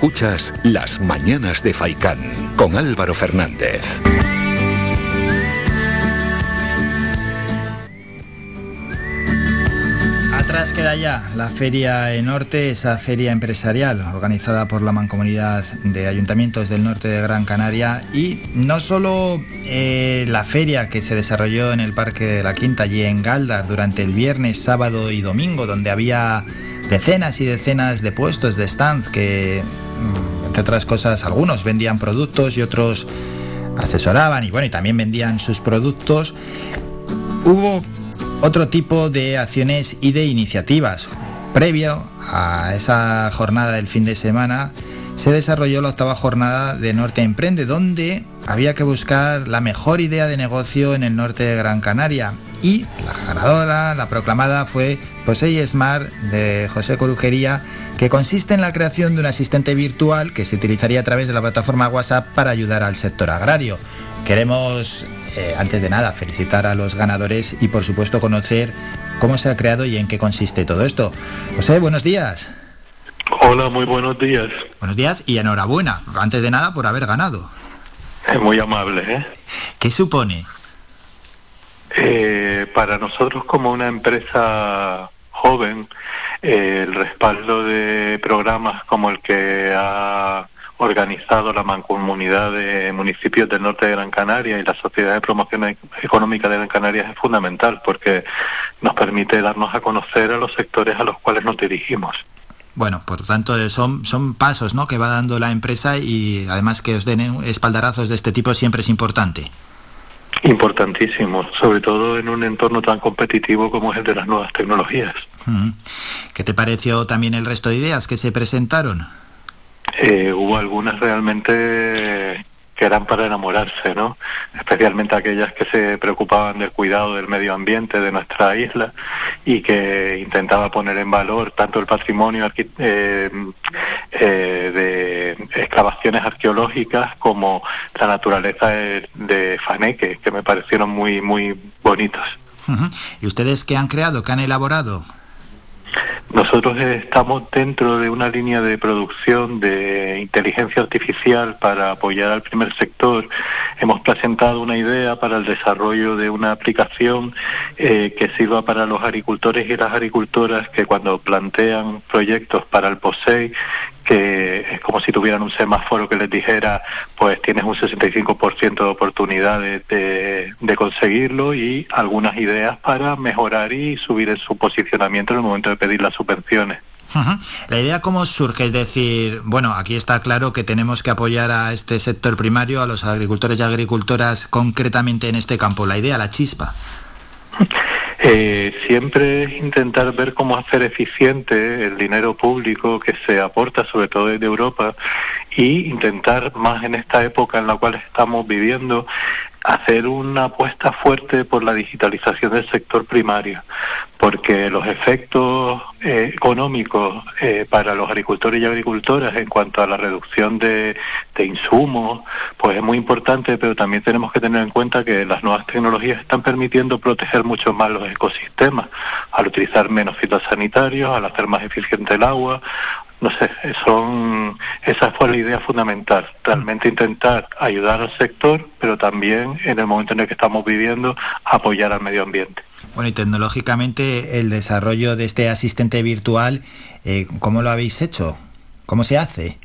Escuchas Las Mañanas de Faicán con Álvaro Fernández. Atrás queda ya la Feria en Norte, esa feria empresarial organizada por la Mancomunidad de Ayuntamientos del Norte de Gran Canaria y no solo eh, la feria que se desarrolló en el Parque de la Quinta, allí en Galdar, durante el viernes, sábado y domingo, donde había decenas y decenas de puestos de stands que, entre otras cosas, algunos vendían productos y otros asesoraban y bueno, y también vendían sus productos. Hubo otro tipo de acciones y de iniciativas. Previo a esa jornada del fin de semana, se desarrolló la octava jornada de Norte Emprende, donde había que buscar la mejor idea de negocio en el norte de Gran Canaria. Y la ganadora, la proclamada, fue Posey Smart de José Corujería, que consiste en la creación de un asistente virtual que se utilizaría a través de la plataforma WhatsApp para ayudar al sector agrario. Queremos, eh, antes de nada, felicitar a los ganadores y por supuesto conocer cómo se ha creado y en qué consiste todo esto. José, buenos días. Hola, muy buenos días. Buenos días y enhorabuena, antes de nada, por haber ganado. Es muy amable, ¿eh? ¿Qué supone? Eh, para nosotros como una empresa joven, eh, el respaldo de programas como el que ha organizado la Mancomunidad de Municipios del Norte de Gran Canaria y la Sociedad de Promoción Económica de Gran Canaria es fundamental porque nos permite darnos a conocer a los sectores a los cuales nos dirigimos. Bueno, por tanto, son, son pasos ¿no? que va dando la empresa y además que os den espaldarazos de este tipo siempre es importante. Importantísimo, sobre todo en un entorno tan competitivo como es el de las nuevas tecnologías. ¿Qué te pareció también el resto de ideas que se presentaron? Eh, hubo algunas realmente que eran para enamorarse, ¿no? Especialmente aquellas que se preocupaban del cuidado del medio ambiente de nuestra isla y que intentaba poner en valor tanto el patrimonio eh, eh, de excavaciones arqueológicas como la naturaleza de, Faneque, que me parecieron muy, muy bonitos. ¿Y ustedes qué han creado, qué han elaborado? Nosotros estamos dentro de una línea de producción de inteligencia artificial para apoyar al primer sector. Hemos presentado una idea para el desarrollo de una aplicación eh, que sirva para los agricultores y las agricultoras que cuando plantean proyectos para el POSEI que es como si tuvieran un semáforo que les dijera, pues tienes un 65% de oportunidades de, conseguirlo y algunas ideas para mejorar y subir en su posicionamiento en el momento de pedir las subvenciones. La idea cómo surge, es decir, bueno, aquí está claro que tenemos que apoyar a este sector primario, a los agricultores y agricultoras concretamente en este campo. La idea, la chispa. Eh, siempre intentar ver cómo hacer eficiente el dinero público que se aporta, sobre todo desde Europa, y intentar más en esta época en la cual estamos viviendo, hacer una apuesta fuerte por la digitalización del sector primario, porque los efectos eh, económicos eh, para los agricultores y agricultoras en cuanto a la reducción de, de, insumos, pues es muy importante, pero también tenemos que tener en cuenta que las nuevas tecnologías están permitiendo proteger mucho más los ecosistemas, al utilizar menos fitosanitarios, al hacer más eficiente el agua, no sé, son, esa fue la idea fundamental, realmente intentar ayudar al sector, pero también en el momento en el que estamos viviendo, apoyar al medio ambiente. Bueno, y tecnológicamente el desarrollo de este asistente virtual, eh, ¿cómo lo habéis hecho? ¿Cómo se hace?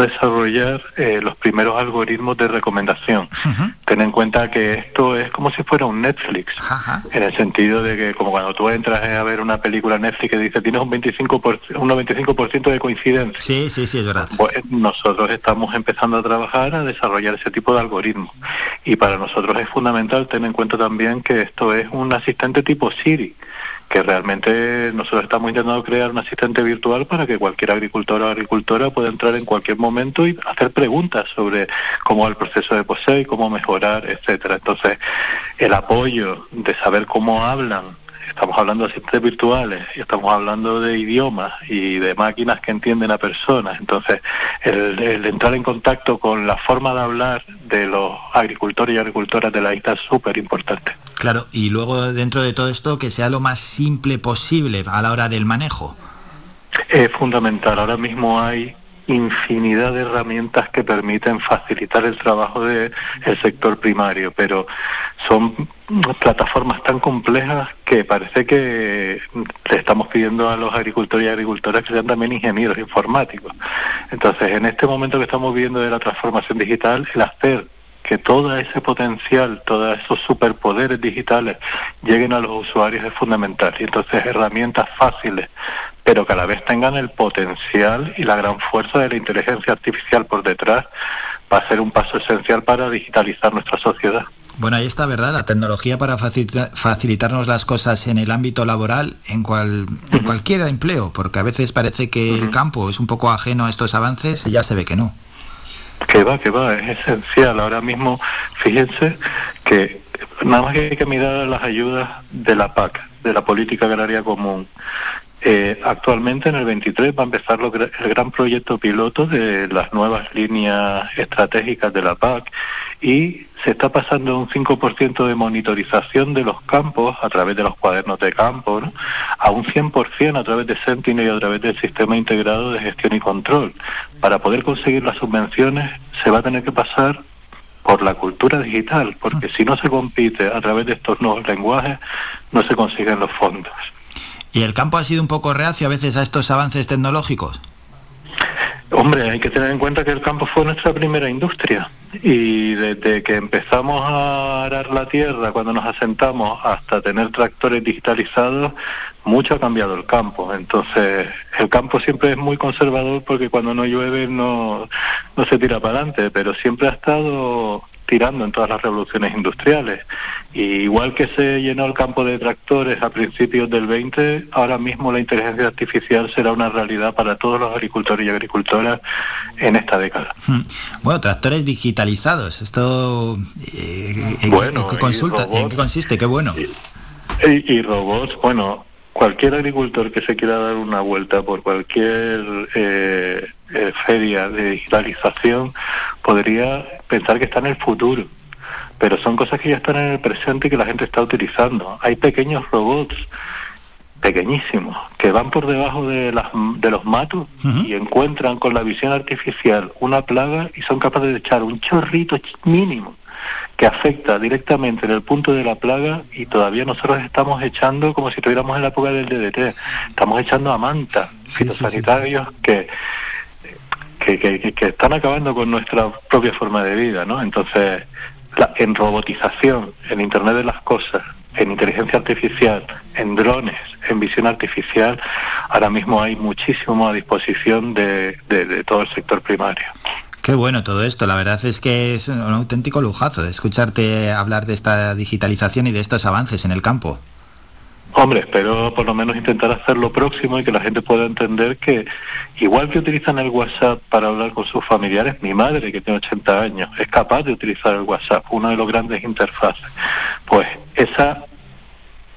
Desarrollar eh, los primeros algoritmos de recomendación. Ten en cuenta que esto es como si fuera un Netflix, en el sentido de que como cuando tú entras a ver una película Netflix que dice tienes un 25%, un 95% de coincidencia. Sí, sí, sí, es verdad. Pues nosotros estamos empezando a trabajar a desarrollar ese tipo de algoritmos. Y para nosotros es fundamental tener en cuenta también que esto es un asistente tipo Siri que realmente nosotros estamos intentando crear un asistente virtual para que cualquier agricultor o agricultora pueda entrar en cualquier momento y hacer preguntas sobre cómo va el proceso de POSEI, cómo mejorar, etcétera. Entonces, el apoyo de saber cómo hablan estamos hablando de asistentes virtuales y estamos hablando de idiomas y de máquinas que entienden a personas. Entonces, el, entrar en contacto con la forma de hablar de los agricultores y agricultoras de la isla es súper importante. Claro, y luego dentro de todo esto que sea lo más simple posible a la hora del manejo. es fundamental. Ahora mismo hay infinidad de herramientas que permiten facilitar el trabajo del sector primario, pero son plataformas tan complejas que parece que le estamos pidiendo a los agricultores y agricultoras que sean también ingenieros informáticos. Entonces, en este momento que estamos viendo de la transformación digital, el hacer que todo ese potencial, todos esos superpoderes digitales lleguen a los usuarios es fundamental. Y entonces herramientas fáciles, pero que a la vez tengan el potencial y la gran fuerza de la inteligencia artificial por detrás, va a ser un paso esencial para digitalizar nuestra sociedad. Bueno, ahí está, ¿verdad? La tecnología para facilitarnos las cosas en el ámbito laboral, en, cual, en cualquier empleo, porque a veces parece que el campo es un poco ajeno a estos avances y ya se ve que no. Que va, que va, es esencial. Ahora mismo, fíjense que nada más que hay que mirar las ayudas de la PAC, de la Política Agraria Común. Eh, actualmente en el 23 va a empezar el gran proyecto piloto de las nuevas líneas estratégicas de la PAC y se está pasando un 5% de monitorización de los campos a través de los cuadernos de campo a un 100% a través de Sentinel y a través del sistema integrado de gestión y control. Para poder conseguir las subvenciones se va a tener que pasar por la cultura digital, porque si no se compite a través de estos nuevos lenguajes, no se consiguen los fondos. ¿Y el campo ha sido un poco reacio a veces a estos avances tecnológicos? Hombre, hay que tener en cuenta que el campo fue nuestra primera industria y desde que empezamos a arar la tierra, cuando nos asentamos, hasta tener tractores digitalizados, mucho ha cambiado el campo. Entonces, el campo siempre es muy conservador porque cuando no llueve no, no se tira para adelante, pero siempre ha estado tirando en todas las revoluciones industriales. Y igual que se llenó el campo de tractores a principios del 20, ahora mismo la inteligencia artificial será una realidad para todos los agricultores y agricultoras en esta década. Hmm. Bueno, tractores digitalizados, esto eh, ¿en, qué consulta? ¿En qué consiste? Qué bueno. y robots, bueno, cualquier agricultor que se quiera dar una vuelta por cualquier eh, eh, feria de digitalización podría pensar que está en el futuro, pero son cosas que ya están en el presente y que la gente está utilizando. Hay pequeños robots pequeñísimos que van por debajo de, las, de los matos y encuentran con la visión artificial una plaga y son capaces de echar un chorrito mínimo que afecta directamente en el punto de la plaga y todavía nosotros estamos echando como si estuviéramos en la época del DDT, estamos echando a manta fitosanitarios Que, que, que, están acabando con nuestra propia forma de vida, ¿no? Entonces, en robotización, en Internet de las Cosas, en inteligencia artificial, en drones, en visión artificial, ahora mismo hay muchísimo a disposición de todo el sector primario. Qué bueno todo esto. La verdad es que es un auténtico lujazo de escucharte hablar de esta digitalización y de estos avances en el campo. Hombre, espero por lo menos intentar hacer lo próximo y que la gente pueda entender que igual que utilizan el WhatsApp para hablar con sus familiares, mi madre que tiene 80 años es capaz de utilizar el WhatsApp, uno de los grandes interfaces. Pues ese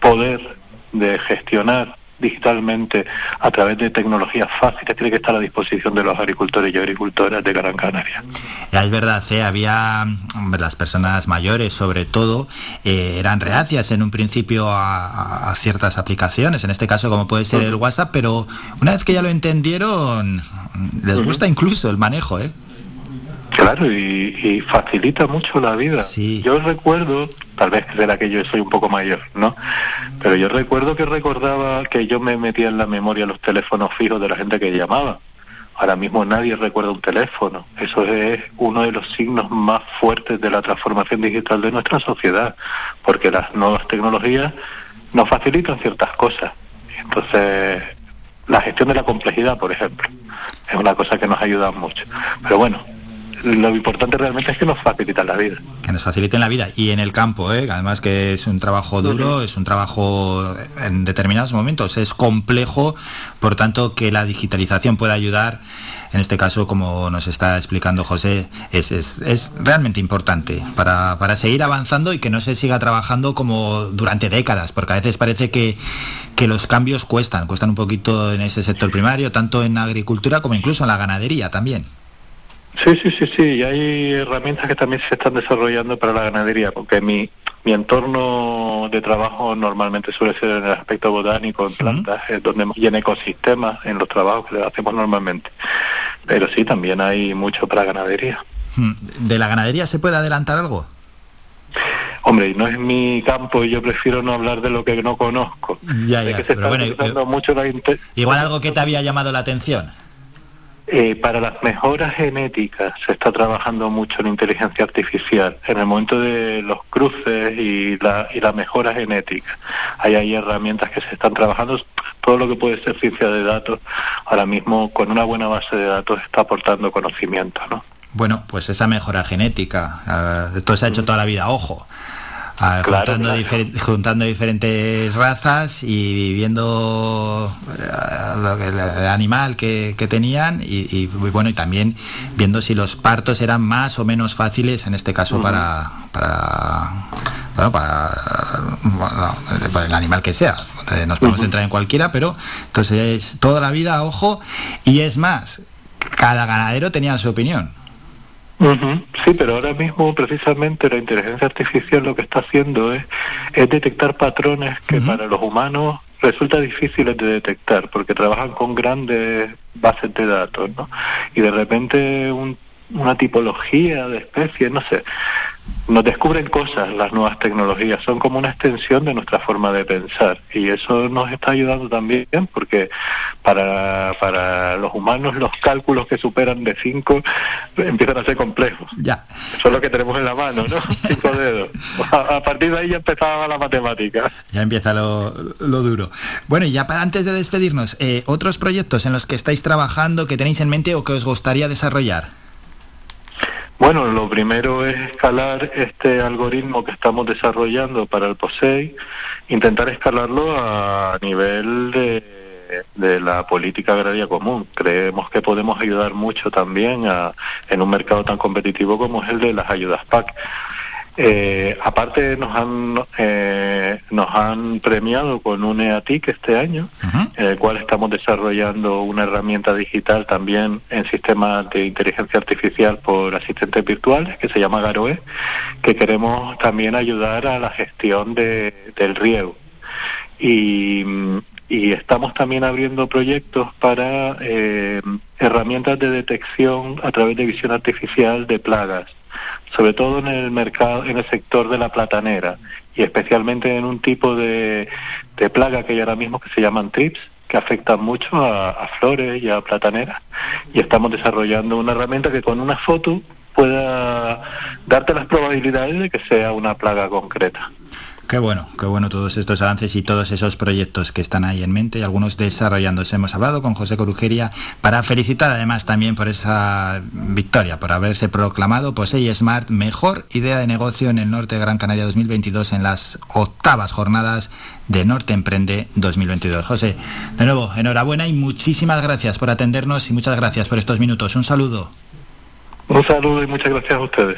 poder de gestionar digitalmente a través de tecnologías fáciles tiene que estar a disposición de los agricultores y agricultoras de Gran Canaria. es verdad, ¿eh? había las personas mayores sobre todo eh, eran reacias en un principio a, ciertas aplicaciones, en este caso como puede ser el WhatsApp, pero una vez que ya lo entendieron les gusta incluso el manejo, ¿eh? Claro, y, facilita mucho la vida. Yo recuerdo, tal vez será que yo soy un poco mayor, ¿no? Pero yo recuerdo que recordaba que yo me metía en la memoria los teléfonos fijos de la gente que llamaba. Ahora mismo nadie recuerda un teléfono. Eso es uno de los signos más fuertes de la transformación digital de nuestra sociedad, porque las nuevas tecnologías nos facilitan ciertas cosas. Entonces, la gestión de la complejidad, por ejemplo, es una cosa que nos ayuda mucho. Pero bueno, lo importante realmente es que nos facilitan la vida. Que nos faciliten la vida. Y en el campo, ¿eh? además que es un trabajo duro, es un trabajo en determinados momentos, es complejo, por tanto que la digitalización pueda ayudar. En este caso, como nos está explicando José, es, es, es realmente importante para, para seguir avanzando y que no se siga trabajando como durante décadas, porque a veces parece que, que los cambios cuestan, cuestan un poquito en ese sector primario, tanto en agricultura como incluso en la ganadería también. Sí, sí, sí, sí, y hay herramientas que también se están desarrollando para la ganadería, porque mi, mi entorno de trabajo normalmente suele ser en el aspecto botánico, en plantas, donde, y en ecosistemas, en los trabajos que hacemos normalmente. Pero sí, también hay mucho para ganadería. Hmm. ¿De la ganadería se puede adelantar algo? Hombre, no es mi campo y yo prefiero no hablar de lo que no conozco. Ya, ya, pero bueno, mucho igual algo que te había llamado la atención. Eh, para las mejoras genéticas se está trabajando mucho en inteligencia artificial. En el momento de los cruces y la, y la mejora genética, hay ahí herramientas que se están trabajando. Todo lo que puede ser ciencia de datos, ahora mismo con una buena base de datos está aportando conocimiento, ¿no? Bueno, pues esa mejora genética, uh, esto se ha hecho toda la vida, ojo. Ah, juntando, diferentes razas y viendo eh, el, animal que, tenían y, bueno y también viendo si los partos eran más o menos fáciles en este caso para para bueno, para, el animal que sea. Eh, nos podemos entrar en cualquiera pero entonces toda la vida ojo y es más cada ganadero tenía su opinión Sí, pero ahora mismo precisamente la inteligencia artificial lo que está haciendo es, es detectar patrones que para los humanos resulta difíciles de detectar porque trabajan con grandes bases de datos, ¿no? Y de repente una tipología de especies, no sé, nos descubren cosas las nuevas tecnologías, son como una extensión de nuestra forma de pensar y eso nos está ayudando también porque para, para los humanos los cálculos que superan de 5 empiezan a ser complejos. Ya. Eso es lo que tenemos en la mano, ¿no? Cinco dedos. A, partir de ahí ya empezaba la matemática. Ya empieza lo, lo duro. Bueno, y ya para antes de despedirnos, eh, ¿otros proyectos en los que estáis trabajando que tenéis en mente o que os gustaría desarrollar? Bueno, lo primero es escalar este algoritmo que estamos desarrollando para el POSEI, intentar escalarlo a nivel de, la política agraria común. Creemos que podemos ayudar mucho también a, en un mercado tan competitivo como es el de las ayudas PAC. Eh, aparte nos han eh, nos han premiado con un EATIC este año, en el cual estamos desarrollando una herramienta digital también en sistemas de inteligencia artificial por asistentes virtuales que se llama Garoe, que queremos también ayudar a la gestión de, del riego. Y, y estamos también abriendo proyectos para eh, herramientas de detección a través de visión artificial de plagas sobre todo en el mercado, en el sector de la platanera y especialmente en un tipo de, plaga que hay ahora mismo que se llaman trips, que afectan mucho a, flores y a plataneras. Y estamos desarrollando una herramienta que con una foto pueda darte las probabilidades de que sea una plaga concreta. Qué bueno, qué bueno todos estos avances y todos esos proyectos que están ahí en mente y algunos desarrollándose. Hemos hablado con José Corujeria para felicitar además también por esa victoria, por haberse proclamado POSEI Smart mejor idea de negocio en el norte de Gran Canaria 2022 en las octavas jornadas de Norte Emprende 2022. José, de nuevo, enhorabuena y muchísimas gracias por atendernos y muchas gracias por estos minutos. Un saludo. Un saludo y muchas gracias a ustedes.